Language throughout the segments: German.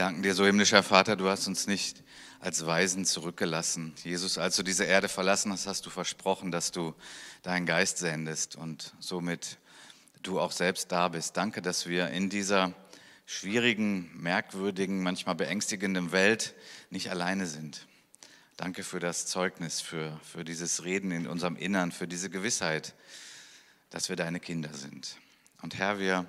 danken dir so, himmlischer Vater, du hast uns nicht als Weisen zurückgelassen. Jesus, als du diese Erde verlassen hast, hast du versprochen, dass du deinen Geist sendest und somit du auch selbst da bist. Danke, dass wir in dieser schwierigen, merkwürdigen, manchmal beängstigenden Welt nicht alleine sind. Danke für das Zeugnis, für, für dieses Reden in unserem Innern, für diese Gewissheit, dass wir deine Kinder sind. Und Herr, wir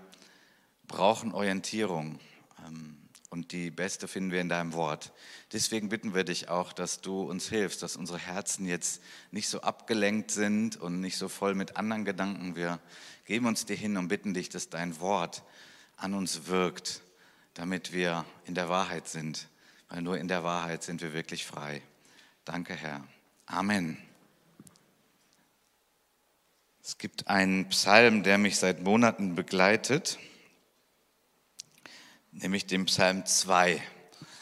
brauchen Orientierung. Ähm, und die beste finden wir in deinem Wort. Deswegen bitten wir dich auch, dass du uns hilfst, dass unsere Herzen jetzt nicht so abgelenkt sind und nicht so voll mit anderen Gedanken. Wir geben uns dir hin und bitten dich, dass dein Wort an uns wirkt, damit wir in der Wahrheit sind. Weil nur in der Wahrheit sind wir wirklich frei. Danke, Herr. Amen. Es gibt einen Psalm, der mich seit Monaten begleitet nämlich dem Psalm 2.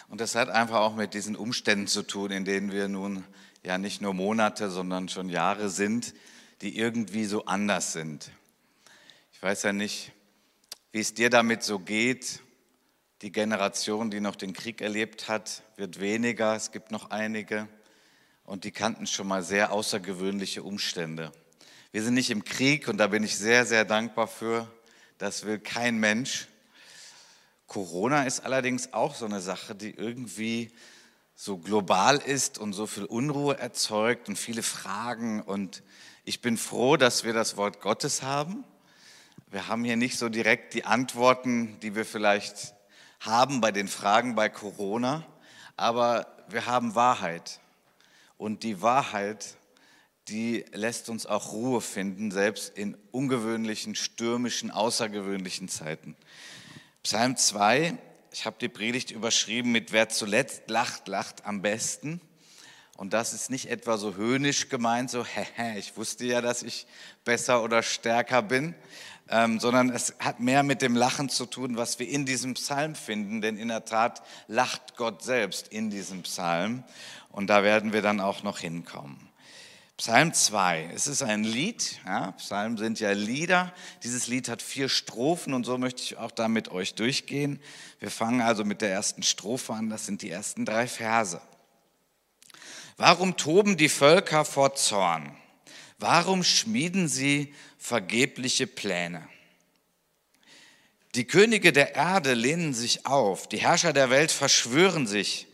Und das hat einfach auch mit diesen Umständen zu tun, in denen wir nun ja nicht nur Monate, sondern schon Jahre sind, die irgendwie so anders sind. Ich weiß ja nicht, wie es dir damit so geht. Die Generation, die noch den Krieg erlebt hat, wird weniger. Es gibt noch einige. Und die kannten schon mal sehr außergewöhnliche Umstände. Wir sind nicht im Krieg und da bin ich sehr, sehr dankbar für. Das will kein Mensch. Corona ist allerdings auch so eine Sache, die irgendwie so global ist und so viel Unruhe erzeugt und viele Fragen. Und ich bin froh, dass wir das Wort Gottes haben. Wir haben hier nicht so direkt die Antworten, die wir vielleicht haben bei den Fragen bei Corona, aber wir haben Wahrheit. Und die Wahrheit, die lässt uns auch Ruhe finden, selbst in ungewöhnlichen, stürmischen, außergewöhnlichen Zeiten. Psalm 2, ich habe die Predigt überschrieben mit Wer zuletzt lacht, lacht am besten. Und das ist nicht etwa so höhnisch gemeint, so, hehe, ich wusste ja, dass ich besser oder stärker bin, ähm, sondern es hat mehr mit dem Lachen zu tun, was wir in diesem Psalm finden, denn in der Tat lacht Gott selbst in diesem Psalm. Und da werden wir dann auch noch hinkommen. Psalm 2, es ist ein Lied, ja, Psalmen sind ja Lieder. Dieses Lied hat vier Strophen und so möchte ich auch da mit euch durchgehen. Wir fangen also mit der ersten Strophe an, das sind die ersten drei Verse. Warum toben die Völker vor Zorn? Warum schmieden sie vergebliche Pläne? Die Könige der Erde lehnen sich auf, die Herrscher der Welt verschwören sich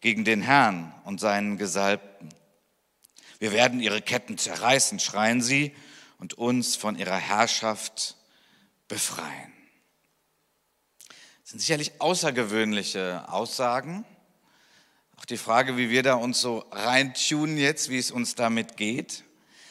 gegen den Herrn und seinen Gesalbten. Wir werden ihre Ketten zerreißen, schreien sie, und uns von ihrer Herrschaft befreien. Das sind sicherlich außergewöhnliche Aussagen. Auch die Frage, wie wir da uns so reintunen jetzt, wie es uns damit geht.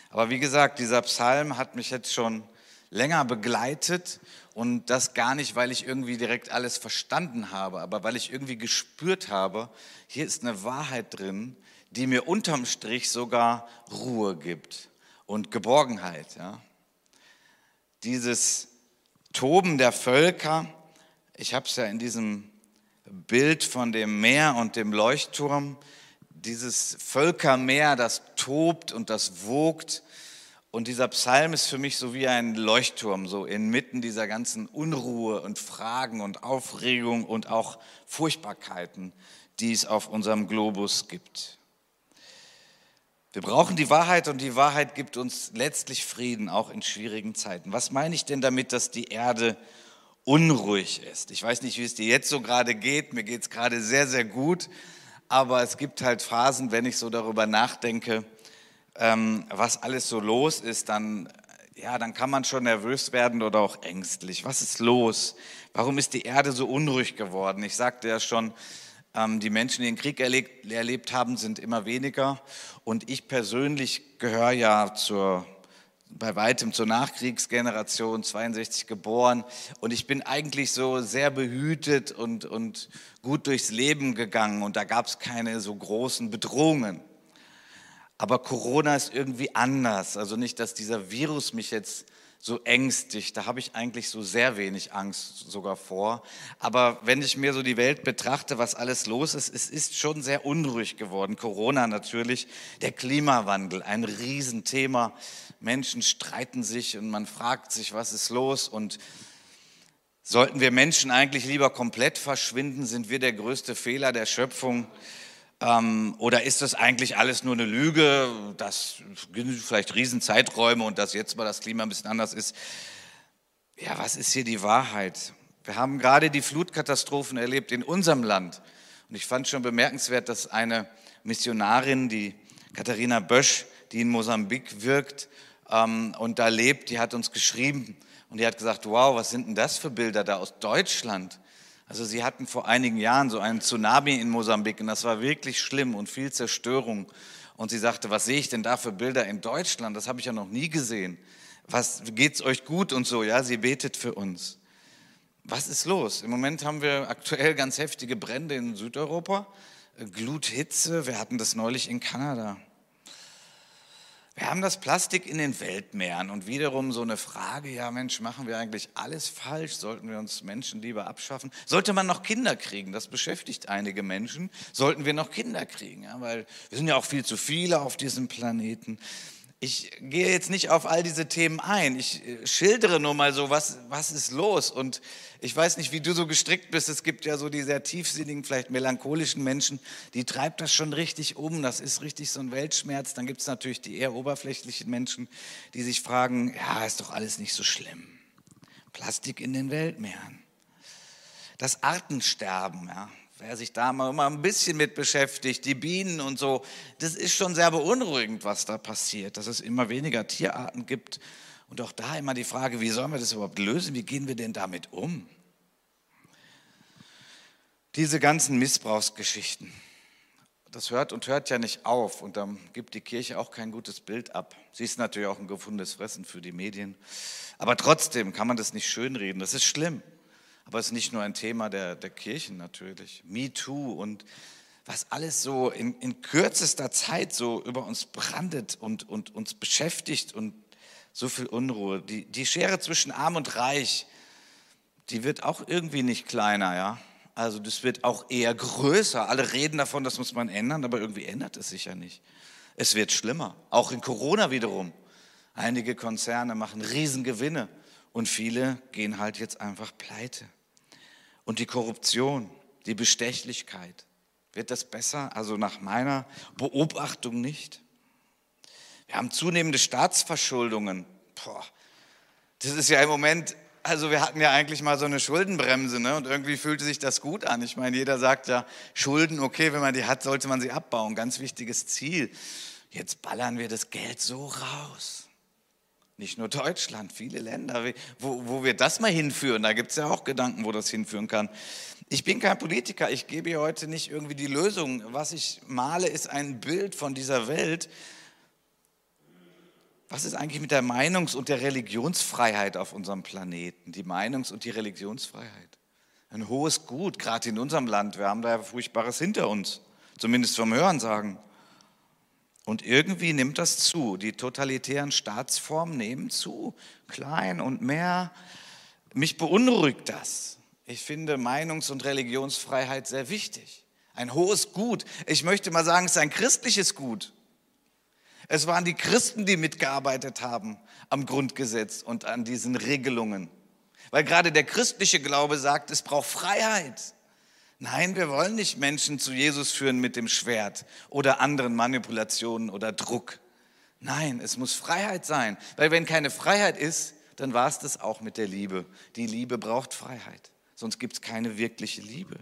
Aber wie gesagt, dieser Psalm hat mich jetzt schon länger begleitet und das gar nicht, weil ich irgendwie direkt alles verstanden habe, aber weil ich irgendwie gespürt habe, hier ist eine Wahrheit drin, die mir unterm Strich sogar Ruhe gibt und Geborgenheit. Ja. Dieses Toben der Völker, ich habe es ja in diesem Bild von dem Meer und dem Leuchtturm, dieses Völkermeer, das tobt und das wogt. Und dieser Psalm ist für mich so wie ein Leuchtturm, so inmitten dieser ganzen Unruhe und Fragen und Aufregung und auch Furchtbarkeiten, die es auf unserem Globus gibt. Wir brauchen die Wahrheit und die Wahrheit gibt uns letztlich Frieden, auch in schwierigen Zeiten. Was meine ich denn damit, dass die Erde unruhig ist? Ich weiß nicht, wie es dir jetzt so gerade geht. Mir geht es gerade sehr, sehr gut. Aber es gibt halt Phasen, wenn ich so darüber nachdenke, ähm, was alles so los ist, dann, ja, dann kann man schon nervös werden oder auch ängstlich. Was ist los? Warum ist die Erde so unruhig geworden? Ich sagte ja schon, die Menschen, die den Krieg erlebt, erlebt haben, sind immer weniger. Und ich persönlich gehöre ja zur, bei weitem zur Nachkriegsgeneration, 62 geboren. Und ich bin eigentlich so sehr behütet und, und gut durchs Leben gegangen. Und da gab es keine so großen Bedrohungen. Aber Corona ist irgendwie anders. Also nicht, dass dieser Virus mich jetzt so ängstig. Da habe ich eigentlich so sehr wenig Angst sogar vor. Aber wenn ich mir so die Welt betrachte, was alles los ist, es ist schon sehr unruhig geworden. Corona natürlich, der Klimawandel, ein Riesenthema. Menschen streiten sich und man fragt sich, was ist los? Und Sollten wir Menschen eigentlich lieber komplett verschwinden? Sind wir der größte Fehler der Schöpfung? Ähm, oder ist das eigentlich alles nur eine Lüge? Das sind vielleicht Riesenzeiträume und dass jetzt mal das Klima ein bisschen anders ist. Ja, was ist hier die Wahrheit? Wir haben gerade die Flutkatastrophen erlebt in unserem Land. Und ich fand schon bemerkenswert, dass eine Missionarin, die Katharina Bösch, die in Mosambik wirkt ähm, und da lebt, die hat uns geschrieben, und die hat gesagt, wow, was sind denn das für Bilder da aus Deutschland? Also sie hatten vor einigen Jahren so einen Tsunami in Mosambik und das war wirklich schlimm und viel Zerstörung. Und sie sagte, was sehe ich denn da für Bilder in Deutschland? Das habe ich ja noch nie gesehen. Was geht's euch gut und so? Ja, sie betet für uns. Was ist los? Im Moment haben wir aktuell ganz heftige Brände in Südeuropa, Gluthitze. Wir hatten das neulich in Kanada. Wir haben das Plastik in den Weltmeeren und wiederum so eine Frage, ja Mensch, machen wir eigentlich alles falsch? Sollten wir uns Menschen lieber abschaffen? Sollte man noch Kinder kriegen? Das beschäftigt einige Menschen. Sollten wir noch Kinder kriegen? Ja, weil wir sind ja auch viel zu viele auf diesem Planeten. Ich gehe jetzt nicht auf all diese Themen ein. Ich äh, schildere nur mal so, was, was ist los. Und ich weiß nicht, wie du so gestrickt bist. Es gibt ja so die sehr tiefsinnigen, vielleicht melancholischen Menschen, die treibt das schon richtig um. Das ist richtig so ein Weltschmerz. Dann gibt es natürlich die eher oberflächlichen Menschen, die sich fragen, ja, ist doch alles nicht so schlimm. Plastik in den Weltmeeren. Das Artensterben, ja, wer sich da mal immer ein bisschen mit beschäftigt, die Bienen und so, das ist schon sehr beunruhigend, was da passiert, dass es immer weniger Tierarten gibt. Und auch da immer die Frage, wie sollen wir das überhaupt lösen? Wie gehen wir denn damit um? Diese ganzen Missbrauchsgeschichten, das hört und hört ja nicht auf und dann gibt die Kirche auch kein gutes Bild ab. Sie ist natürlich auch ein gefundenes Fressen für die Medien. Aber trotzdem kann man das nicht schönreden. Das ist schlimm. Aber es ist nicht nur ein Thema der, der Kirchen natürlich. Me Too und was alles so in, in kürzester Zeit so über uns brandet und, und uns beschäftigt und so viel Unruhe. Die, die Schere zwischen Arm und Reich, die wird auch irgendwie nicht kleiner, ja. Also das wird auch eher größer. Alle reden davon, das muss man ändern, aber irgendwie ändert es sich ja nicht. Es wird schlimmer. Auch in Corona wiederum. Einige Konzerne machen Riesengewinne und viele gehen halt jetzt einfach pleite. Und die Korruption, die Bestechlichkeit, wird das besser? Also nach meiner Beobachtung nicht. Wir haben zunehmende Staatsverschuldungen. Boah, das ist ja im Moment, also wir hatten ja eigentlich mal so eine Schuldenbremse ne? und irgendwie fühlte sich das gut an. Ich meine, jeder sagt ja, Schulden, okay, wenn man die hat, sollte man sie abbauen. Ganz wichtiges Ziel. Jetzt ballern wir das Geld so raus. Nicht nur Deutschland, viele Länder, wo, wo wir das mal hinführen. Da gibt es ja auch Gedanken, wo das hinführen kann. Ich bin kein Politiker, ich gebe hier heute nicht irgendwie die Lösung. Was ich male, ist ein Bild von dieser Welt. Was ist eigentlich mit der Meinungs- und der Religionsfreiheit auf unserem Planeten? Die Meinungs- und die Religionsfreiheit. Ein hohes Gut, gerade in unserem Land. Wir haben da Furchtbares hinter uns, zumindest vom Hören sagen. Und irgendwie nimmt das zu. Die totalitären Staatsformen nehmen zu, klein und mehr. Mich beunruhigt das. Ich finde Meinungs- und Religionsfreiheit sehr wichtig. Ein hohes Gut. Ich möchte mal sagen, es ist ein christliches Gut. Es waren die Christen, die mitgearbeitet haben am Grundgesetz und an diesen Regelungen. Weil gerade der christliche Glaube sagt, es braucht Freiheit. Nein, wir wollen nicht Menschen zu Jesus führen mit dem Schwert oder anderen Manipulationen oder Druck. Nein, es muss Freiheit sein, weil wenn keine Freiheit ist, dann war es das auch mit der Liebe. Die Liebe braucht Freiheit, sonst gibt es keine wirkliche Liebe.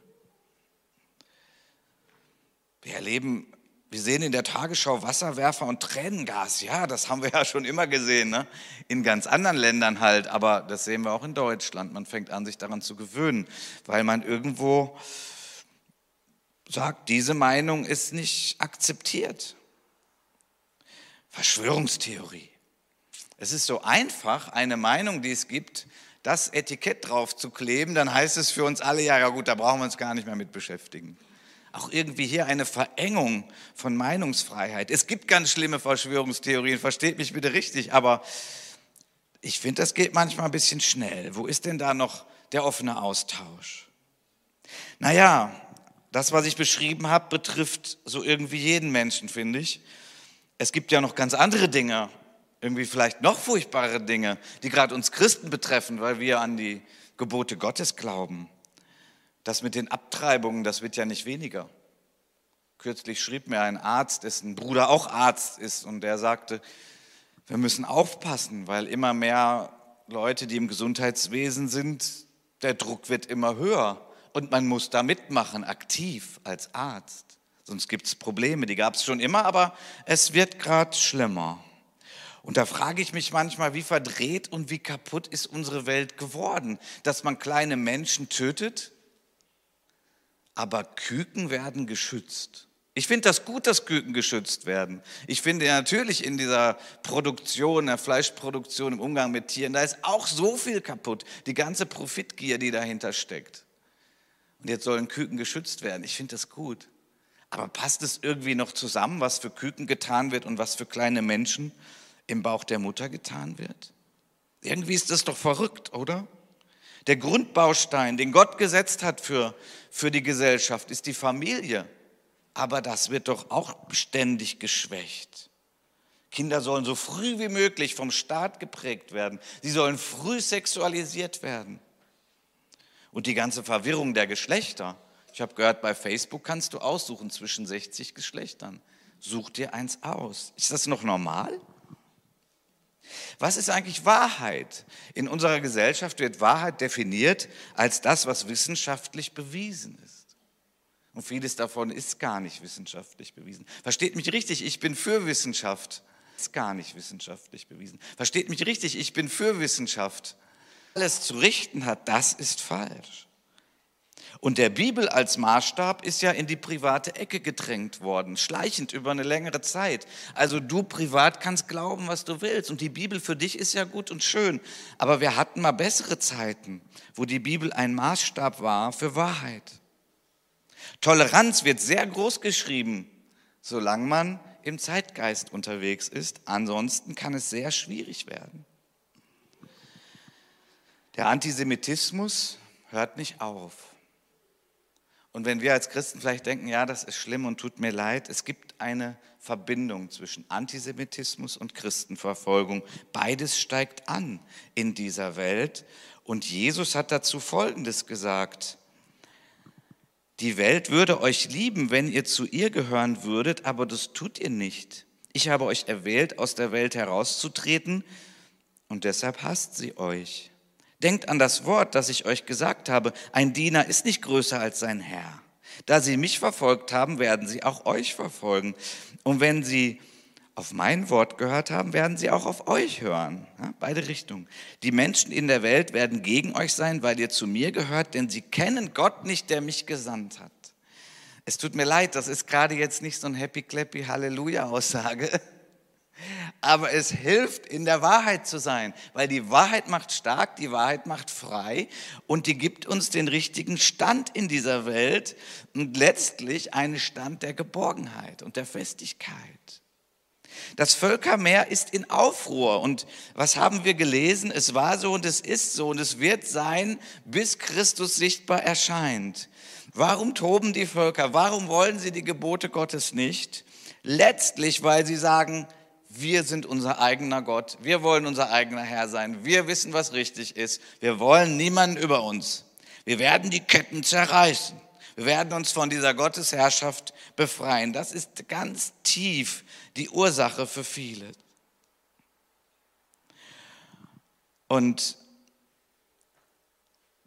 Wir erleben, wir sehen in der Tagesschau Wasserwerfer und Tränengas. Ja, das haben wir ja schon immer gesehen, ne? in ganz anderen Ländern halt, aber das sehen wir auch in Deutschland. Man fängt an, sich daran zu gewöhnen, weil man irgendwo sagt, diese Meinung ist nicht akzeptiert. Verschwörungstheorie. Es ist so einfach, eine Meinung, die es gibt, das Etikett drauf zu kleben, dann heißt es für uns alle, ja, ja gut, da brauchen wir uns gar nicht mehr mit beschäftigen. Auch irgendwie hier eine Verengung von Meinungsfreiheit. Es gibt ganz schlimme Verschwörungstheorien, versteht mich bitte richtig, aber ich finde, das geht manchmal ein bisschen schnell. Wo ist denn da noch der offene Austausch? Naja, das, was ich beschrieben habe, betrifft so irgendwie jeden Menschen, finde ich. Es gibt ja noch ganz andere Dinge, irgendwie vielleicht noch furchtbare Dinge, die gerade uns Christen betreffen, weil wir an die Gebote Gottes glauben. Das mit den Abtreibungen, das wird ja nicht weniger. Kürzlich schrieb mir ein Arzt, dessen Bruder auch Arzt ist, und der sagte, wir müssen aufpassen, weil immer mehr Leute, die im Gesundheitswesen sind, der Druck wird immer höher und man muss da mitmachen, aktiv als Arzt. Sonst gibt es Probleme, die gab es schon immer, aber es wird gerade schlimmer. Und da frage ich mich manchmal, wie verdreht und wie kaputt ist unsere Welt geworden, dass man kleine Menschen tötet, aber Küken werden geschützt. Ich finde das gut, dass Küken geschützt werden. Ich finde natürlich in dieser Produktion, der Fleischproduktion, im Umgang mit Tieren, da ist auch so viel kaputt. Die ganze Profitgier, die dahinter steckt. Und jetzt sollen Küken geschützt werden. Ich finde das gut. Aber passt es irgendwie noch zusammen, was für Küken getan wird und was für kleine Menschen im Bauch der Mutter getan wird? Irgendwie ist das doch verrückt, oder? Der Grundbaustein, den Gott gesetzt hat für, für die Gesellschaft, ist die Familie. Aber das wird doch auch ständig geschwächt. Kinder sollen so früh wie möglich vom Staat geprägt werden. Sie sollen früh sexualisiert werden. Und die ganze Verwirrung der Geschlechter. Ich habe gehört, bei Facebook kannst du aussuchen zwischen 60 Geschlechtern. Such dir eins aus. Ist das noch normal? Was ist eigentlich Wahrheit? In unserer Gesellschaft wird Wahrheit definiert als das, was wissenschaftlich bewiesen ist. Und vieles davon ist gar nicht wissenschaftlich bewiesen. Versteht mich richtig, ich bin für Wissenschaft. Ist gar nicht wissenschaftlich bewiesen. Versteht mich richtig, ich bin für Wissenschaft. Alles zu richten hat, das ist falsch. Und der Bibel als Maßstab ist ja in die private Ecke gedrängt worden, schleichend über eine längere Zeit. Also du privat kannst glauben, was du willst. Und die Bibel für dich ist ja gut und schön. Aber wir hatten mal bessere Zeiten, wo die Bibel ein Maßstab war für Wahrheit. Toleranz wird sehr groß geschrieben, solange man im Zeitgeist unterwegs ist. Ansonsten kann es sehr schwierig werden. Der Antisemitismus hört nicht auf. Und wenn wir als Christen vielleicht denken, ja, das ist schlimm und tut mir leid, es gibt eine Verbindung zwischen Antisemitismus und Christenverfolgung. Beides steigt an in dieser Welt. Und Jesus hat dazu Folgendes gesagt. Die Welt würde euch lieben, wenn ihr zu ihr gehören würdet, aber das tut ihr nicht. Ich habe euch erwählt, aus der Welt herauszutreten, und deshalb hasst sie euch. Denkt an das Wort, das ich euch gesagt habe. Ein Diener ist nicht größer als sein Herr. Da sie mich verfolgt haben, werden sie auch euch verfolgen. Und wenn sie auf mein Wort gehört haben, werden sie auch auf euch hören. Ja, beide Richtungen. Die Menschen in der Welt werden gegen euch sein, weil ihr zu mir gehört, denn sie kennen Gott nicht, der mich gesandt hat. Es tut mir leid, das ist gerade jetzt nicht so ein Happy Clappy Halleluja Aussage. Aber es hilft, in der Wahrheit zu sein, weil die Wahrheit macht stark, die Wahrheit macht frei und die gibt uns den richtigen Stand in dieser Welt und letztlich einen Stand der Geborgenheit und der Festigkeit. Das Völkermeer ist in Aufruhr. Und was haben wir gelesen? Es war so und es ist so und es wird sein, bis Christus sichtbar erscheint. Warum toben die Völker? Warum wollen sie die Gebote Gottes nicht? Letztlich, weil sie sagen, wir sind unser eigener Gott, wir wollen unser eigener Herr sein, wir wissen, was richtig ist, wir wollen niemanden über uns. Wir werden die Ketten zerreißen. Wir werden uns von dieser Gottesherrschaft befreien. Das ist ganz tief die Ursache für viele. Und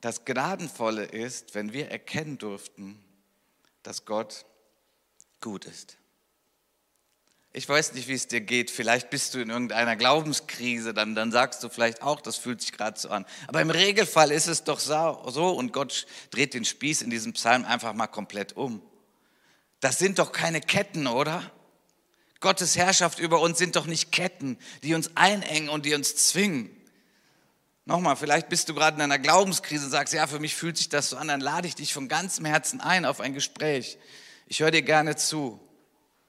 das Gnadenvolle ist, wenn wir erkennen durften, dass Gott gut ist. Ich weiß nicht, wie es dir geht. Vielleicht bist du in irgendeiner Glaubenskrise, dann, dann sagst du vielleicht auch, das fühlt sich gerade so an. Aber im Regelfall ist es doch so und Gott dreht den Spieß in diesem Psalm einfach mal komplett um. Das sind doch keine Ketten, oder? Gottes Herrschaft über uns sind doch nicht Ketten, die uns einengen und die uns zwingen. Nochmal, vielleicht bist du gerade in einer Glaubenskrise und sagst, ja, für mich fühlt sich das so an, dann lade ich dich von ganzem Herzen ein auf ein Gespräch. Ich höre dir gerne zu.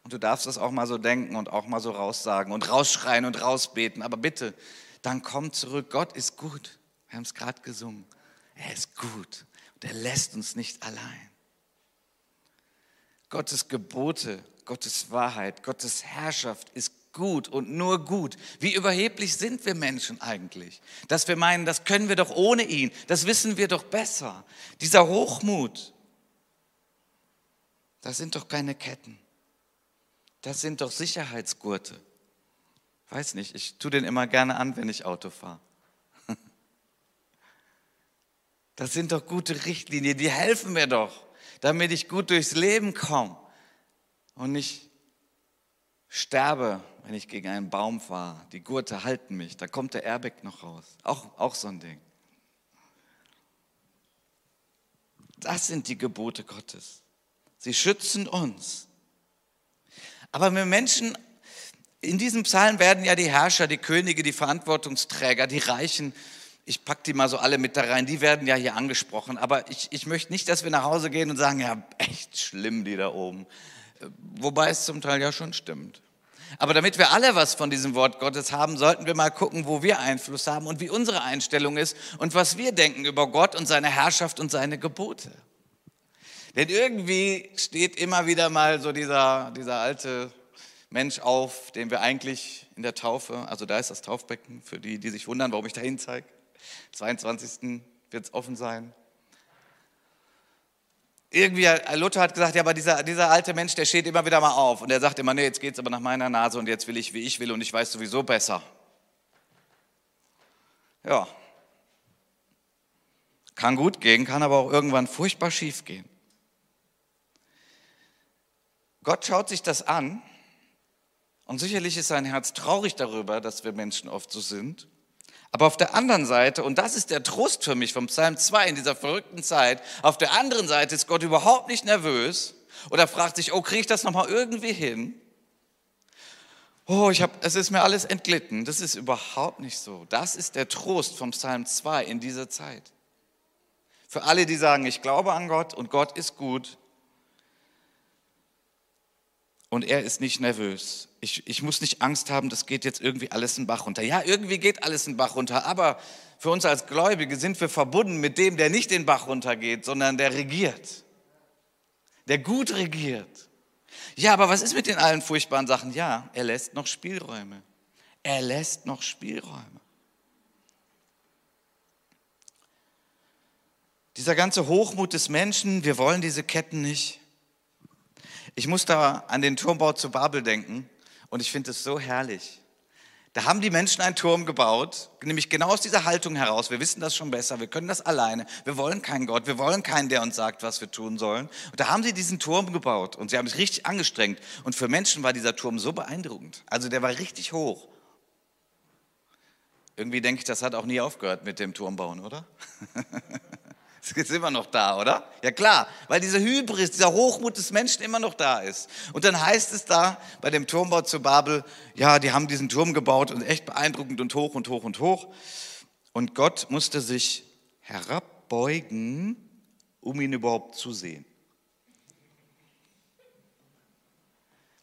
Und du darfst das auch mal so denken und auch mal so raussagen und rausschreien und rausbeten. Aber bitte, dann komm zurück. Gott ist gut. Wir haben es gerade gesungen. Er ist gut und er lässt uns nicht allein. Gottes Gebote, Gottes Wahrheit, Gottes Herrschaft ist gut und nur gut. Wie überheblich sind wir Menschen eigentlich? Dass wir meinen, das können wir doch ohne ihn, das wissen wir doch besser. Dieser Hochmut, das sind doch keine Ketten. Das sind doch Sicherheitsgurte. Weiß nicht, ich tue den immer gerne an, wenn ich Auto fahre. Das sind doch gute Richtlinien, die helfen mir doch, damit ich gut durchs Leben komme und nicht sterbe, wenn ich gegen einen Baum fahre. Die Gurte halten mich, da kommt der Airbag noch raus. Auch, auch so ein Ding. Das sind die Gebote Gottes. Sie schützen uns. Aber wir Menschen, in diesem Psalm werden ja die Herrscher, die Könige, die Verantwortungsträger, die Reichen, ich packe die mal so alle mit da rein, die werden ja hier angesprochen. Aber ich, ich möchte nicht, dass wir nach Hause gehen und sagen, ja, echt schlimm, die da oben. Wobei es zum Teil ja schon stimmt. Aber damit wir alle was von diesem Wort Gottes haben, sollten wir mal gucken, wo wir Einfluss haben und wie unsere Einstellung ist und was wir denken über Gott und seine Herrschaft und seine Gebote. Denn irgendwie steht immer wieder mal so dieser, dieser alte Mensch auf, den wir eigentlich in der Taufe, also da ist das Taufbecken für die, die sich wundern, warum ich dahin zeige. 22. wird es offen sein. Irgendwie, Luther hat gesagt, ja, aber dieser, dieser alte Mensch, der steht immer wieder mal auf und der sagt immer, nee, jetzt geht es aber nach meiner Nase und jetzt will ich, wie ich will und ich weiß sowieso besser. Ja, kann gut gehen, kann aber auch irgendwann furchtbar schief gehen. Gott schaut sich das an und sicherlich ist sein Herz traurig darüber, dass wir Menschen oft so sind. Aber auf der anderen Seite, und das ist der Trost für mich vom Psalm 2 in dieser verrückten Zeit, auf der anderen Seite ist Gott überhaupt nicht nervös oder fragt sich, oh, kriege ich das nochmal irgendwie hin? Oh, ich hab, es ist mir alles entglitten. Das ist überhaupt nicht so. Das ist der Trost vom Psalm 2 in dieser Zeit. Für alle, die sagen, ich glaube an Gott und Gott ist gut, und er ist nicht nervös. Ich, ich muss nicht Angst haben, das geht jetzt irgendwie alles in Bach runter. Ja, irgendwie geht alles in Bach runter, aber für uns als Gläubige sind wir verbunden mit dem, der nicht den Bach runtergeht, sondern der regiert. Der gut regiert. Ja, aber was ist mit den allen furchtbaren Sachen? Ja, er lässt noch Spielräume. Er lässt noch Spielräume. Dieser ganze Hochmut des Menschen, wir wollen diese Ketten nicht. Ich muss da an den Turmbau zu Babel denken und ich finde es so herrlich. Da haben die Menschen einen Turm gebaut, nämlich genau aus dieser Haltung heraus. Wir wissen das schon besser, wir können das alleine. Wir wollen keinen Gott, wir wollen keinen, der uns sagt, was wir tun sollen. Und da haben sie diesen Turm gebaut und sie haben sich richtig angestrengt. Und für Menschen war dieser Turm so beeindruckend. Also der war richtig hoch. Irgendwie denke ich, das hat auch nie aufgehört mit dem Turmbauen, oder? Ist immer noch da, oder? Ja klar, weil diese Hybris, dieser Hochmut des Menschen immer noch da ist. Und dann heißt es da bei dem Turmbau zu Babel, ja, die haben diesen Turm gebaut und echt beeindruckend und hoch und hoch und hoch. Und Gott musste sich herabbeugen, um ihn überhaupt zu sehen.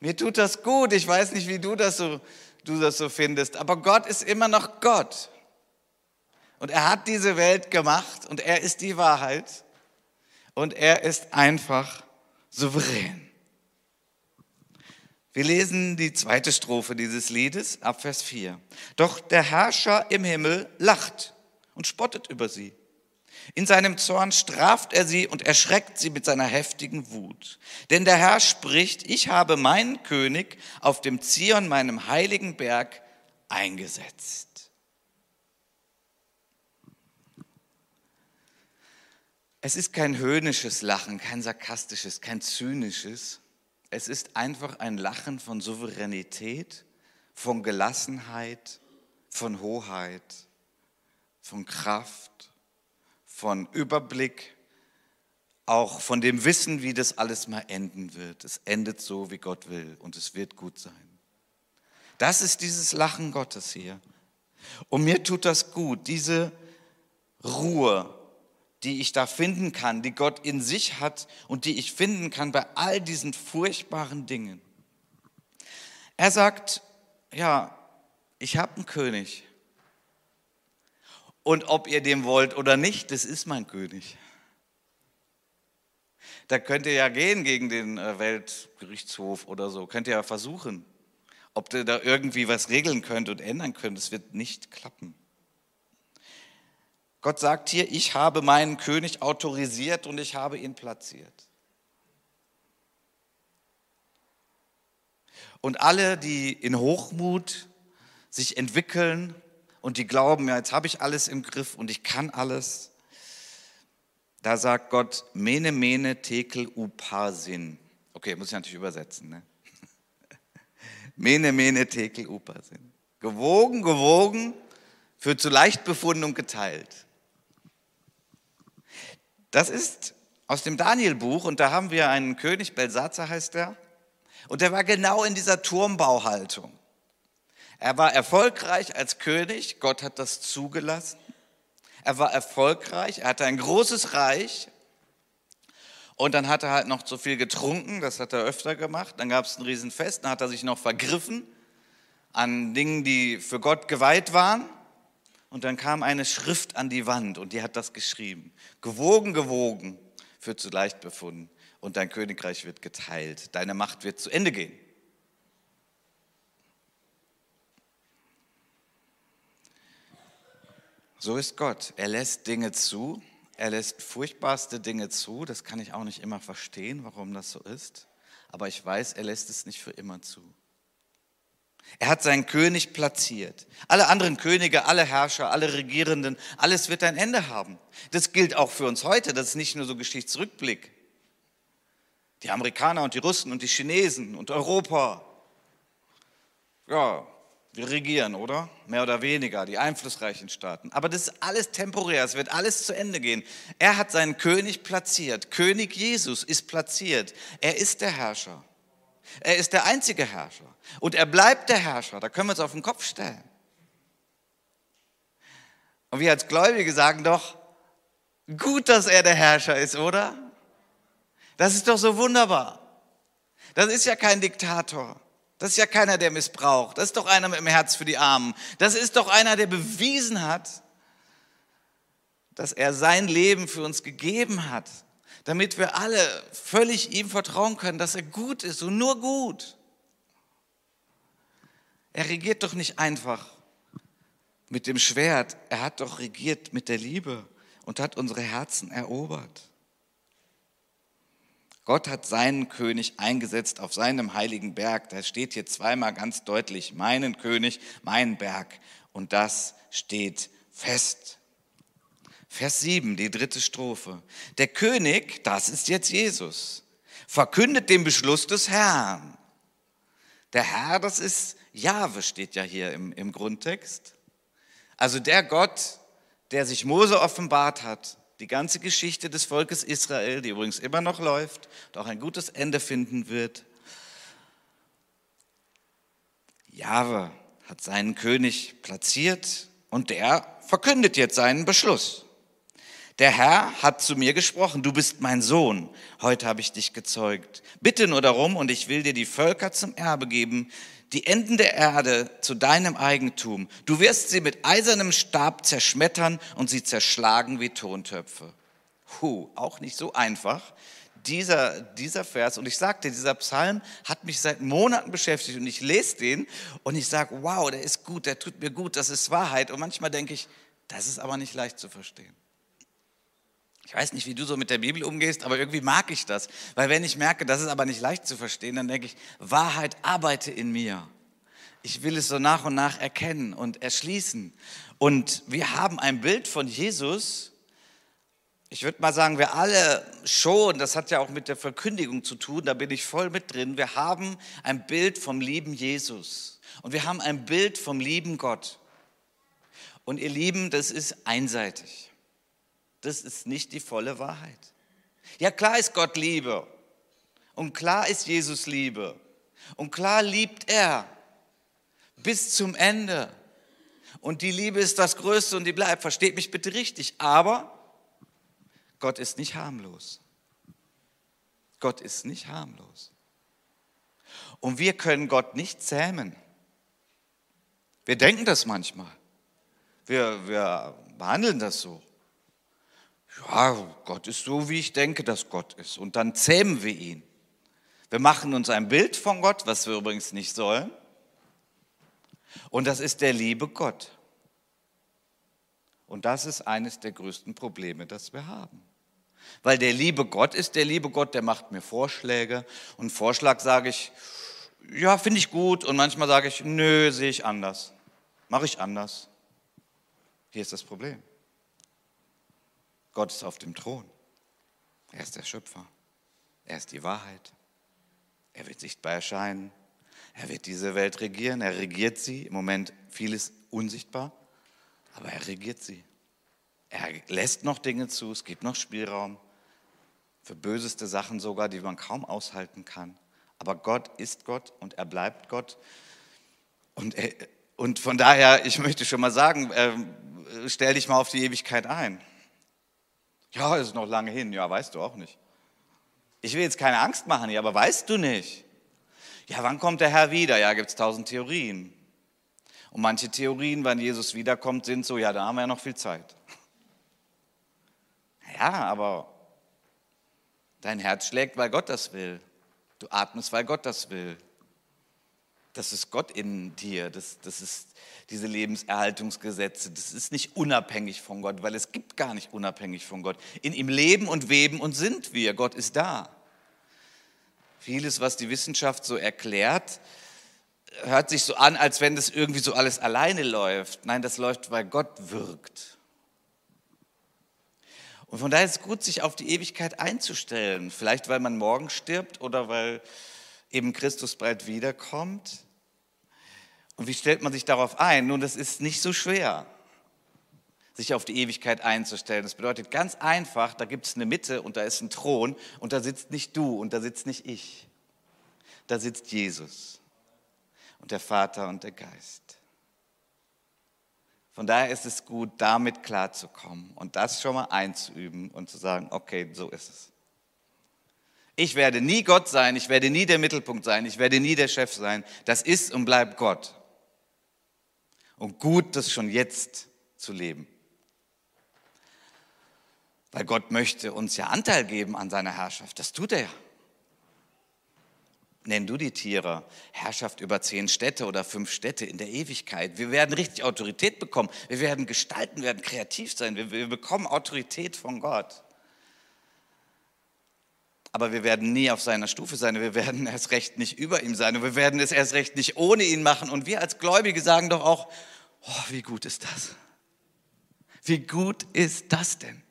Mir tut das gut, ich weiß nicht, wie du das so, du das so findest, aber Gott ist immer noch Gott. Und er hat diese Welt gemacht und er ist die Wahrheit und er ist einfach souverän. Wir lesen die zweite Strophe dieses Liedes ab Vers 4. Doch der Herrscher im Himmel lacht und spottet über sie. In seinem Zorn straft er sie und erschreckt sie mit seiner heftigen Wut. Denn der Herr spricht, ich habe meinen König auf dem Zion, meinem heiligen Berg, eingesetzt. Es ist kein höhnisches Lachen, kein sarkastisches, kein zynisches. Es ist einfach ein Lachen von Souveränität, von Gelassenheit, von Hoheit, von Kraft, von Überblick, auch von dem Wissen, wie das alles mal enden wird. Es endet so, wie Gott will und es wird gut sein. Das ist dieses Lachen Gottes hier. Und mir tut das gut, diese Ruhe, die ich da finden kann, die Gott in sich hat und die ich finden kann bei all diesen furchtbaren Dingen. Er sagt, ja, ich habe einen König. Und ob ihr dem wollt oder nicht, das ist mein König. Da könnt ihr ja gehen gegen den äh, Weltgerichtshof oder so, könnt ihr ja versuchen. ob du da irgendwie was regeln könnt und ändern könnt. Es wird nicht klappen. Gott sagt hier, ich habe meinen König autorisiert und ich habe ihn platziert. Und alle, die in Hochmut sich entwickeln und die glauben, ja, jetzt habe ich alles im Griff und ich kann alles, da sagt Gott, mene, mene, tekel, upasin. Okay, muss ich natürlich übersetzen. Ne? mene, mene, tekel, upasin. Gewogen, gewogen, für zu leicht befunden und geteilt. Das ist aus dem Danielbuch und da haben wir einen König, Belsatzer heißt er, und der war genau in dieser Turmbauhaltung. Er war erfolgreich als König, Gott hat das zugelassen. Er war erfolgreich, er hatte ein großes Reich und dann hat er halt noch zu viel getrunken, das hat er öfter gemacht. Dann gab es ein Riesenfest, dann hat er sich noch vergriffen an Dingen, die für Gott geweiht waren. Und dann kam eine Schrift an die Wand und die hat das geschrieben. Gewogen, gewogen, für zu leicht befunden. Und dein Königreich wird geteilt. Deine Macht wird zu Ende gehen. So ist Gott. Er lässt Dinge zu. Er lässt furchtbarste Dinge zu. Das kann ich auch nicht immer verstehen, warum das so ist. Aber ich weiß, er lässt es nicht für immer zu. Er hat seinen König platziert. Alle anderen Könige, alle Herrscher, alle Regierenden, alles wird ein Ende haben. Das gilt auch für uns heute. Das ist nicht nur so Geschichtsrückblick. Die Amerikaner und die Russen und die Chinesen und Europa. Ja, wir regieren, oder? Mehr oder weniger, die einflussreichen Staaten. Aber das ist alles temporär, es wird alles zu Ende gehen. Er hat seinen König platziert. König Jesus ist platziert. Er ist der Herrscher. Er ist der einzige Herrscher. Und er bleibt der Herrscher. Da können wir uns auf den Kopf stellen. Und wir als Gläubige sagen doch, gut, dass er der Herrscher ist, oder? Das ist doch so wunderbar. Das ist ja kein Diktator. Das ist ja keiner, der missbraucht. Das ist doch einer mit dem Herz für die Armen. Das ist doch einer, der bewiesen hat, dass er sein Leben für uns gegeben hat damit wir alle völlig ihm vertrauen können, dass er gut ist und nur gut. Er regiert doch nicht einfach mit dem Schwert, er hat doch regiert mit der Liebe und hat unsere Herzen erobert. Gott hat seinen König eingesetzt auf seinem heiligen Berg. Da steht hier zweimal ganz deutlich, meinen König, mein Berg. Und das steht fest. Vers 7, die dritte Strophe. Der König, das ist jetzt Jesus, verkündet den Beschluss des Herrn. Der Herr, das ist Jahwe, steht ja hier im, im Grundtext. Also der Gott, der sich Mose offenbart hat, die ganze Geschichte des Volkes Israel, die übrigens immer noch läuft und auch ein gutes Ende finden wird. Jahwe hat seinen König platziert und der verkündet jetzt seinen Beschluss. Der Herr hat zu mir gesprochen, du bist mein Sohn, heute habe ich dich gezeugt. Bitte nur darum und ich will dir die Völker zum Erbe geben, die Enden der Erde zu deinem Eigentum. Du wirst sie mit eisernem Stab zerschmettern und sie zerschlagen wie Tontöpfe. Huh, auch nicht so einfach. Dieser, dieser Vers, und ich sagte, dieser Psalm hat mich seit Monaten beschäftigt und ich lese den und ich sage, wow, der ist gut, der tut mir gut, das ist Wahrheit. Und manchmal denke ich, das ist aber nicht leicht zu verstehen. Ich weiß nicht, wie du so mit der Bibel umgehst, aber irgendwie mag ich das. Weil wenn ich merke, das ist aber nicht leicht zu verstehen, dann denke ich, Wahrheit arbeite in mir. Ich will es so nach und nach erkennen und erschließen. Und wir haben ein Bild von Jesus. Ich würde mal sagen, wir alle schon, das hat ja auch mit der Verkündigung zu tun, da bin ich voll mit drin. Wir haben ein Bild vom lieben Jesus. Und wir haben ein Bild vom lieben Gott. Und ihr Lieben, das ist einseitig das ist nicht die volle Wahrheit. Ja, klar ist Gott Liebe. Und klar ist Jesus Liebe. Und klar liebt er bis zum Ende. Und die Liebe ist das Größte und die bleibt. Versteht mich bitte richtig. Aber Gott ist nicht harmlos. Gott ist nicht harmlos. Und wir können Gott nicht zähmen. Wir denken das manchmal. Wir, wir behandeln das so ja, Gott ist so, wie ich denke, dass Gott ist. Und dann zähmen wir ihn. Wir machen uns ein Bild von Gott, was wir übrigens nicht sollen. Und das ist der liebe Gott. Und das ist eines der größten Probleme, das wir haben. Weil der liebe Gott ist der liebe Gott, der macht mir Vorschläge. Und Vorschlag sage ich, ja, finde ich gut. Und manchmal sage ich, nö, sehe ich anders. Mache ich anders. Hier ist das Problem. Gott ist auf dem Thron. Er ist der Schöpfer. Er ist die Wahrheit. Er wird sichtbar erscheinen. Er wird diese Welt regieren. Er regiert sie. Im Moment vieles unsichtbar, aber er regiert sie. Er lässt noch Dinge zu. Es gibt noch Spielraum für böseste Sachen sogar, die man kaum aushalten kann. Aber Gott ist Gott und er bleibt Gott. Und, er, und von daher, ich möchte schon mal sagen, äh, stell dich mal auf die Ewigkeit ein. Ja, ist noch lange hin. Ja, weißt du auch nicht. Ich will jetzt keine Angst machen hier, aber weißt du nicht? Ja, wann kommt der Herr wieder? Ja, gibt es tausend Theorien. Und manche Theorien, wann Jesus wiederkommt, sind so, ja, da haben wir ja noch viel Zeit. Ja, aber dein Herz schlägt, weil Gott das will. Du atmest, weil Gott das will. Das ist Gott in dir. Das, das ist diese Lebenserhaltungsgesetze. Das ist nicht unabhängig von Gott, weil es gibt gar nicht unabhängig von Gott. In ihm leben und weben und sind wir. Gott ist da. Vieles, was die Wissenschaft so erklärt, hört sich so an, als wenn das irgendwie so alles alleine läuft. Nein, das läuft, weil Gott wirkt. Und von daher ist es gut, sich auf die Ewigkeit einzustellen. Vielleicht, weil man morgen stirbt oder weil eben Christus bald wiederkommt. Und wie stellt man sich darauf ein? Nun, das ist nicht so schwer, sich auf die Ewigkeit einzustellen. Das bedeutet ganz einfach, da gibt es eine Mitte und da ist ein Thron und da sitzt nicht du und da sitzt nicht ich. Da sitzt Jesus und der Vater und der Geist. Von daher ist es gut, damit klarzukommen und das schon mal einzuüben und zu sagen, okay, so ist es. Ich werde nie Gott sein, ich werde nie der Mittelpunkt sein, ich werde nie der Chef sein. Das ist und bleibt Gott. Und gut, das schon jetzt zu leben. Weil Gott möchte uns ja Anteil geben an seiner Herrschaft. Das tut er ja. Nenn du die Tiere Herrschaft über zehn Städte oder fünf Städte in der Ewigkeit. Wir werden richtig Autorität bekommen. Wir werden gestalten, werden kreativ sein. Wir, wir bekommen Autorität von Gott. Aber wir werden nie auf seiner Stufe sein. Wir werden erst recht nicht über ihm sein. Und wir werden es erst recht nicht ohne ihn machen. Und wir als Gläubige sagen doch auch, oh, wie gut ist das? Wie gut ist das denn?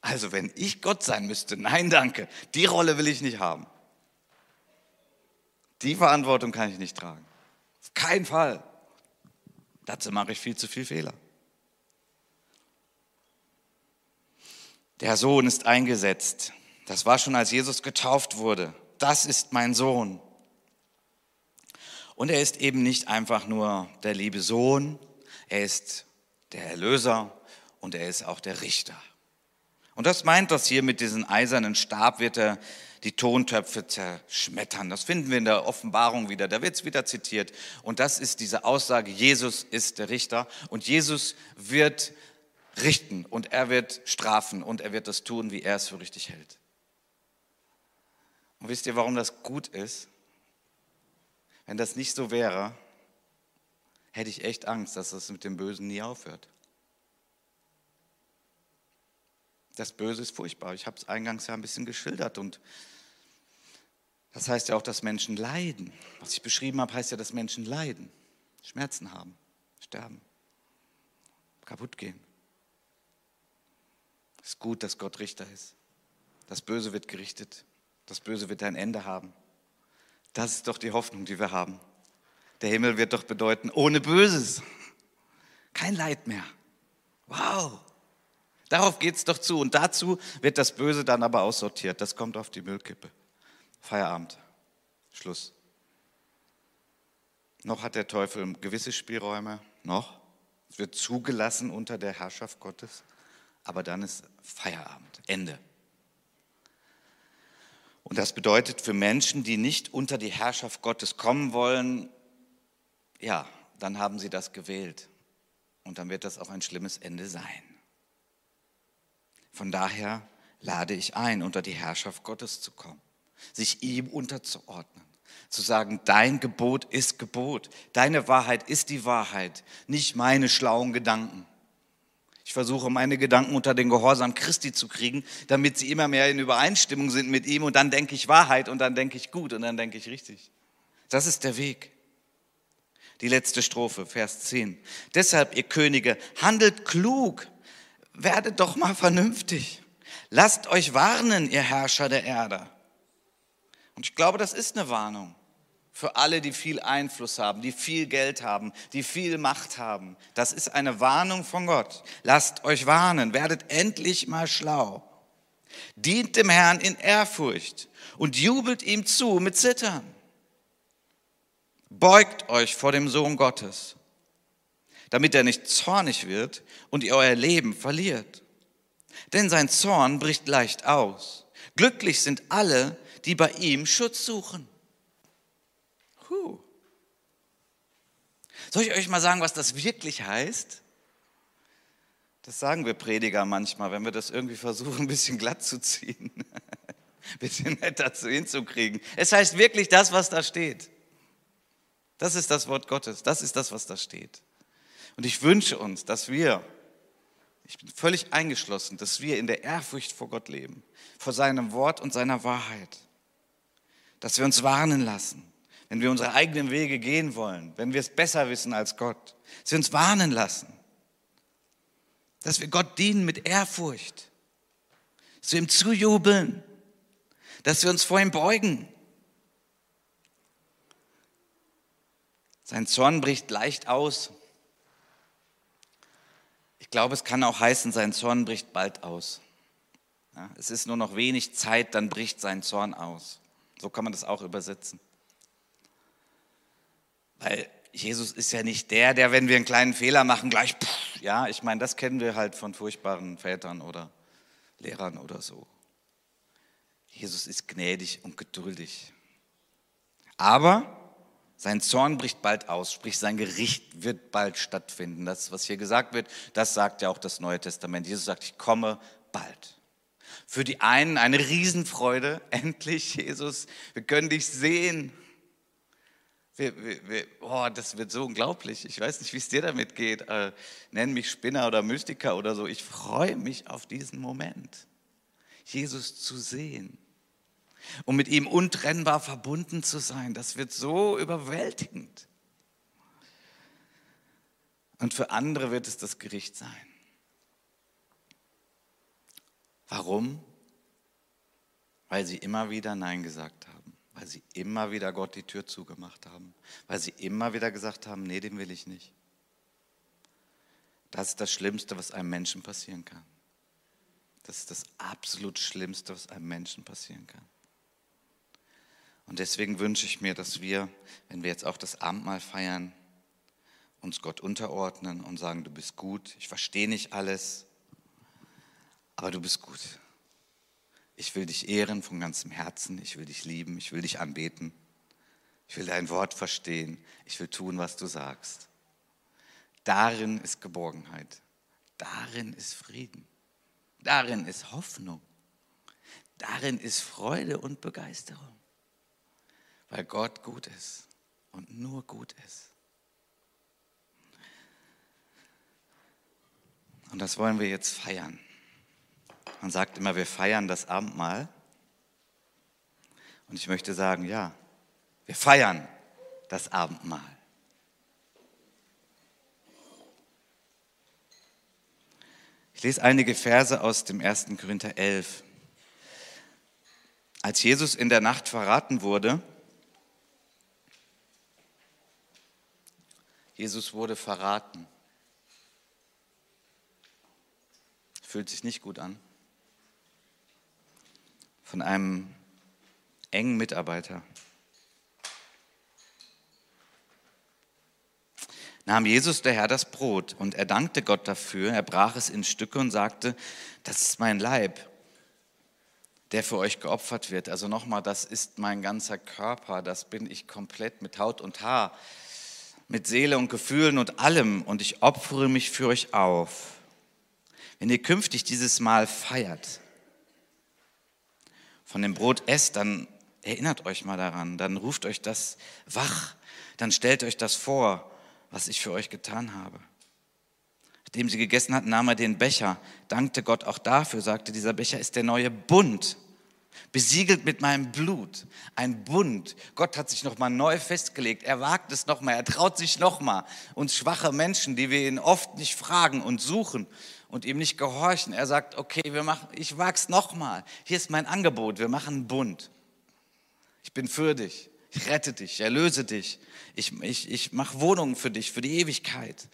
Also wenn ich Gott sein müsste, nein danke, die Rolle will ich nicht haben. Die Verantwortung kann ich nicht tragen. Auf keinen Fall. Dazu mache ich viel zu viel Fehler. Der Sohn ist eingesetzt. Das war schon, als Jesus getauft wurde. Das ist mein Sohn. Und er ist eben nicht einfach nur der liebe Sohn, er ist der Erlöser und er ist auch der Richter. Und das meint das hier mit diesem eisernen Stab wird er die Tontöpfe zerschmettern. Das finden wir in der Offenbarung wieder. Da wird es wieder zitiert. Und das ist diese Aussage, Jesus ist der Richter und Jesus wird richten und er wird strafen und er wird das tun, wie er es für richtig hält. Und wisst ihr, warum das gut ist? Wenn das nicht so wäre, hätte ich echt Angst, dass das mit dem Bösen nie aufhört. Das Böse ist furchtbar. Ich habe es eingangs ja ein bisschen geschildert und das heißt ja auch, dass Menschen leiden. Was ich beschrieben habe, heißt ja, dass Menschen leiden, Schmerzen haben, sterben, kaputt gehen. Es ist gut, dass Gott Richter ist. Das Böse wird gerichtet. Das Böse wird ein Ende haben. Das ist doch die Hoffnung, die wir haben. Der Himmel wird doch bedeuten, ohne Böses. Kein Leid mehr. Wow. Darauf geht es doch zu. Und dazu wird das Böse dann aber aussortiert. Das kommt auf die Müllkippe. Feierabend. Schluss. Noch hat der Teufel gewisse Spielräume. Noch. Es wird zugelassen unter der Herrschaft Gottes. Aber dann ist Feierabend. Ende. Und das bedeutet für Menschen, die nicht unter die Herrschaft Gottes kommen wollen, ja, dann haben sie das gewählt. Und dann wird das auch ein schlimmes Ende sein. Von daher lade ich ein, unter die Herrschaft Gottes zu kommen, sich ihm unterzuordnen, Zu sagen, dein Gebot ist Gebot, deine Wahrheit ist die Wahrheit, nicht meine schlauen Gedanken. Ich versuche meine Gedanken unter den Gehorsam Christi zu kriegen, damit sie immer mehr in Übereinstimmung sind mit ihm und dann denke ich Wahrheit und dann denke ich gut und dann denke ich richtig. Das ist der Weg. Die letzte Strophe, Vers 10. Deshalb, ihr Könige, handelt klug, werdet doch mal vernünftig. Lasst euch warnen, ihr Herrscher der Erde. Und ich glaube, das ist eine Warnung für alle, die viel Einfluss haben, die viel Geld haben, die viel Macht haben. Das ist eine Warnung von Gott. Lasst euch warnen, werdet endlich mal schlau. Dient dem Herrn in Ehrfurcht und jubelt ihm zu mit Zittern. Beugt euch vor dem Sohn Gottes, damit er nicht zornig wird und ihr euer Leben verliert. Denn sein Zorn bricht leicht aus. Glücklich sind alle, die bei ihm Schutz suchen. Puh. Soll ich euch mal sagen, was das wirklich heißt? Das sagen wir Prediger manchmal, wenn wir das irgendwie versuchen, ein bisschen glatt zu ziehen, ein bisschen netter zu hinzukriegen. Es heißt wirklich das, was da steht. Das ist das Wort Gottes, das ist das, was da steht. Und ich wünsche uns, dass wir, ich bin völlig eingeschlossen, dass wir in der Ehrfurcht vor Gott leben, vor seinem Wort und seiner Wahrheit. Dass wir uns warnen lassen, wenn wir unsere eigenen Wege gehen wollen, wenn wir es besser wissen als Gott, dass wir uns warnen lassen, dass wir Gott dienen mit Ehrfurcht, dass wir ihm zujubeln, dass wir uns vor ihm beugen. Sein Zorn bricht leicht aus. Ich glaube, es kann auch heißen, sein Zorn bricht bald aus. Ja, es ist nur noch wenig Zeit, dann bricht sein Zorn aus. So kann man das auch übersetzen. Weil Jesus ist ja nicht der, der, wenn wir einen kleinen Fehler machen, gleich, pff, ja, ich meine, das kennen wir halt von furchtbaren Vätern oder Lehrern oder so. Jesus ist gnädig und geduldig. Aber sein Zorn bricht bald aus, sprich sein Gericht wird bald stattfinden. Das, was hier gesagt wird, das sagt ja auch das Neue Testament. Jesus sagt, ich komme bald. Für die einen eine Riesenfreude, endlich Jesus, wir können dich sehen. Wir, wir, oh, das wird so unglaublich. Ich weiß nicht, wie es dir damit geht. Äh, nenn mich Spinner oder Mystiker oder so. Ich freue mich auf diesen Moment, Jesus zu sehen und mit ihm untrennbar verbunden zu sein. Das wird so überwältigend. Und für andere wird es das Gericht sein. Warum? Weil sie immer wieder Nein gesagt haben weil sie immer wieder Gott die Tür zugemacht haben, weil sie immer wieder gesagt haben, nee, dem will ich nicht. Das ist das Schlimmste, was einem Menschen passieren kann. Das ist das absolut Schlimmste, was einem Menschen passieren kann. Und deswegen wünsche ich mir, dass wir, wenn wir jetzt auch das Abendmahl feiern, uns Gott unterordnen und sagen, du bist gut, ich verstehe nicht alles, aber du bist gut. Ich will dich ehren von ganzem Herzen, ich will dich lieben, ich will dich anbeten, ich will dein Wort verstehen, ich will tun, was du sagst. Darin ist Geborgenheit, darin ist Frieden, darin ist Hoffnung, darin ist Freude und Begeisterung, weil Gott gut ist und nur gut ist. Und das wollen wir jetzt feiern. Man sagt immer, wir feiern das Abendmahl. Und ich möchte sagen, ja, wir feiern das Abendmahl. Ich lese einige Verse aus dem 1. Korinther 11. Als Jesus in der Nacht verraten wurde, Jesus wurde verraten. Fühlt sich nicht gut an von einem engen Mitarbeiter. Nahm Jesus der Herr das Brot und er dankte Gott dafür, er brach es in Stücke und sagte, das ist mein Leib, der für euch geopfert wird. Also nochmal, das ist mein ganzer Körper, das bin ich komplett mit Haut und Haar, mit Seele und Gefühlen und allem und ich opfere mich für euch auf. Wenn ihr künftig dieses Mal feiert, von dem Brot esst, dann erinnert euch mal daran, dann ruft euch das wach, dann stellt euch das vor, was ich für euch getan habe. Nachdem sie gegessen hatten, nahm er den Becher, dankte Gott auch dafür, sagte, dieser Becher ist der neue Bund, besiegelt mit meinem Blut. Ein Bund. Gott hat sich nochmal neu festgelegt. Er wagt es nochmal. Er traut sich nochmal. Uns schwache Menschen, die wir ihn oft nicht fragen und suchen und ihm nicht gehorchen. Er sagt, okay, wir machen, ich wag's nochmal. Hier ist mein Angebot. Wir machen einen Bund. Ich bin für dich. Ich rette dich. Ich erlöse dich. Ich, ich, ich mache Wohnungen für dich, für die Ewigkeit.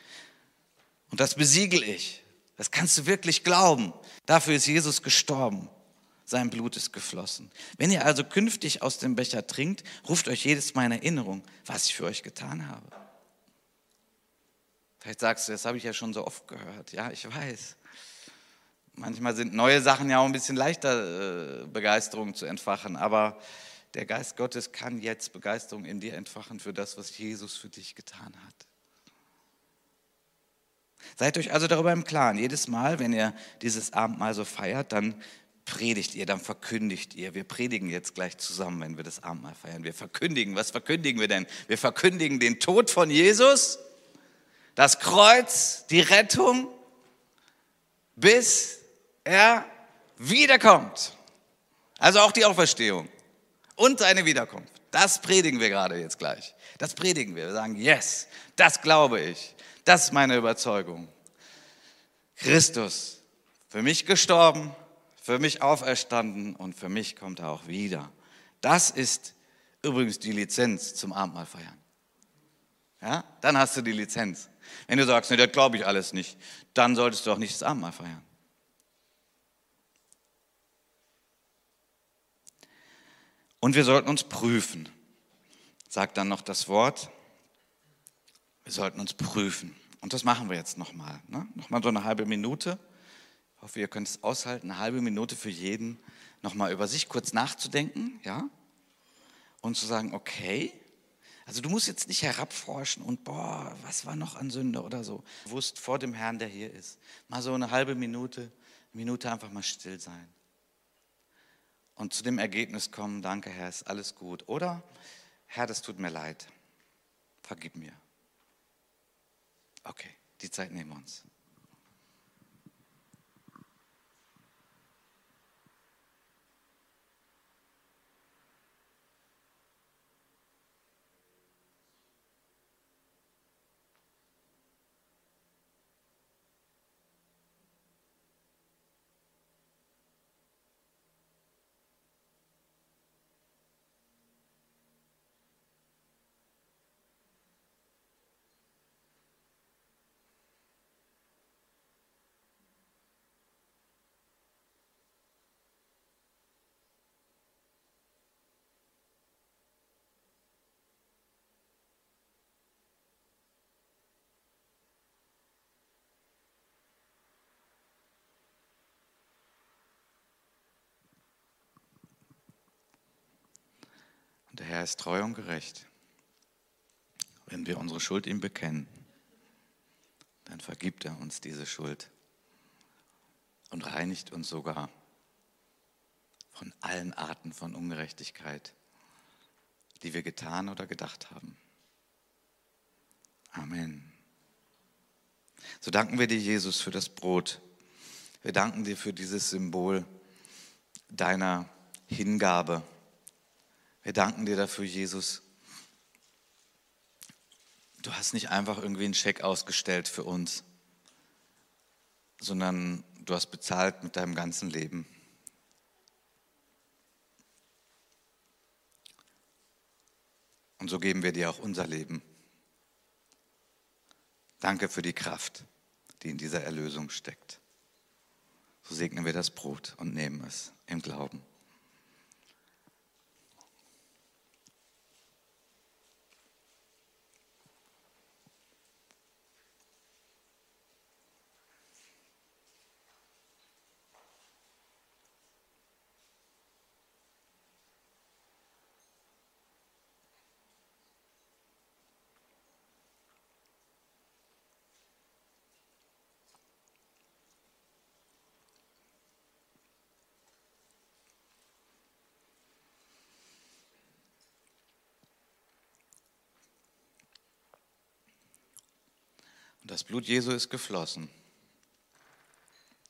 Und das besiegel ich. Das kannst du wirklich glauben. Dafür ist Jesus gestorben sein Blut ist geflossen. Wenn ihr also künftig aus dem Becher trinkt, ruft euch jedes Mal in Erinnerung, was ich für euch getan habe. Vielleicht sagst du, das habe ich ja schon so oft gehört. Ja, ich weiß. Manchmal sind neue Sachen ja auch ein bisschen leichter, äh, Begeisterung zu entfachen, aber der Geist Gottes kann jetzt Begeisterung in dir entfachen für das, was Jesus für dich getan hat. Seid euch also darüber im Klaren, jedes Mal, wenn ihr dieses Abendmahl so feiert, dann predigt ihr, dann verkündigt ihr. Wir predigen jetzt gleich zusammen, wenn wir das Abendmahl feiern. Wir verkündigen, was verkündigen wir denn? Wir verkündigen den Tod von Jesus, das Kreuz, die Rettung, bis er wiederkommt. Also auch die Auferstehung und seine Wiederkunft. Das predigen wir gerade jetzt gleich. Das predigen wir. Wir sagen, yes, das glaube ich. Das ist meine Überzeugung. Christus, für mich gestorben, für mich auferstanden und für mich kommt er auch wieder. Das ist übrigens die Lizenz zum Abendmahl feiern. Ja, dann hast du die Lizenz. Wenn du sagst, nee, das glaube ich alles nicht, dann solltest du auch nicht das Abendmahl feiern. Und wir sollten uns prüfen, sagt dann noch das Wort. Wir sollten uns prüfen. Und das machen wir jetzt nochmal. Ne? Nochmal so eine halbe Minute. Ich hoffe, ihr könnt es aushalten, eine halbe Minute für jeden nochmal über sich kurz nachzudenken, ja? Und zu sagen, okay, also du musst jetzt nicht herabforschen und boah, was war noch an Sünde oder so. Bewusst vor dem Herrn, der hier ist. Mal so eine halbe Minute, Minute einfach mal still sein. Und zu dem Ergebnis kommen, danke Herr, ist alles gut. Oder, Herr, das tut mir leid. Vergib mir. Okay, die Zeit nehmen wir uns. Herr ist treu und gerecht. Wenn wir unsere Schuld ihm bekennen, dann vergibt er uns diese Schuld und reinigt uns sogar von allen Arten von Ungerechtigkeit, die wir getan oder gedacht haben. Amen. So danken wir dir, Jesus, für das Brot. Wir danken dir für dieses Symbol deiner Hingabe wir danken dir dafür, Jesus. Du hast nicht einfach irgendwie einen Scheck ausgestellt für uns, sondern du hast bezahlt mit deinem ganzen Leben. Und so geben wir dir auch unser Leben. Danke für die Kraft, die in dieser Erlösung steckt. So segnen wir das Brot und nehmen es im Glauben. Blut Jesu ist geflossen.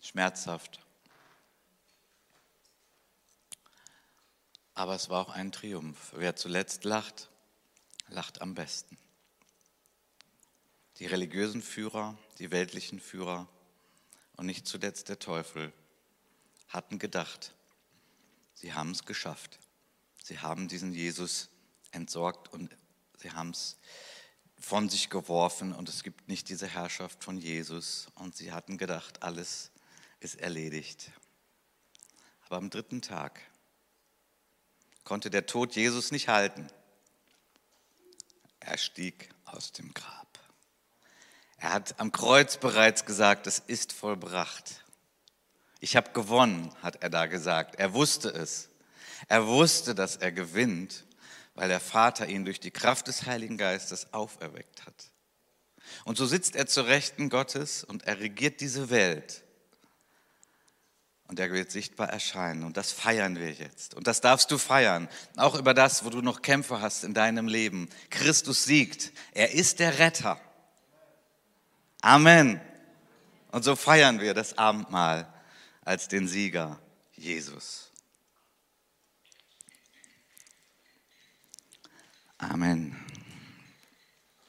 Schmerzhaft. Aber es war auch ein Triumph. Wer zuletzt lacht, lacht am besten. Die religiösen Führer, die weltlichen Führer und nicht zuletzt der Teufel hatten gedacht, sie haben es geschafft. Sie haben diesen Jesus entsorgt und sie haben es von sich geworfen und es gibt nicht diese Herrschaft von Jesus. Und sie hatten gedacht, alles ist erledigt. Aber am dritten Tag konnte der Tod Jesus nicht halten. Er stieg aus dem Grab. Er hat am Kreuz bereits gesagt, es ist vollbracht. Ich habe gewonnen, hat er da gesagt. Er wusste es. Er wusste, dass er gewinnt, weil der Vater ihn durch die Kraft des Heiligen Geistes auferweckt hat. Und so sitzt er zur Rechten Gottes und er regiert diese Welt und er wird sichtbar erscheinen. Und das feiern wir jetzt. Und das darfst du feiern. Auch über das, wo du noch Kämpfe hast in deinem Leben. Christus siegt. Er ist der Retter. Amen. Und so feiern wir das Abendmahl als den Sieger Jesus. Amen.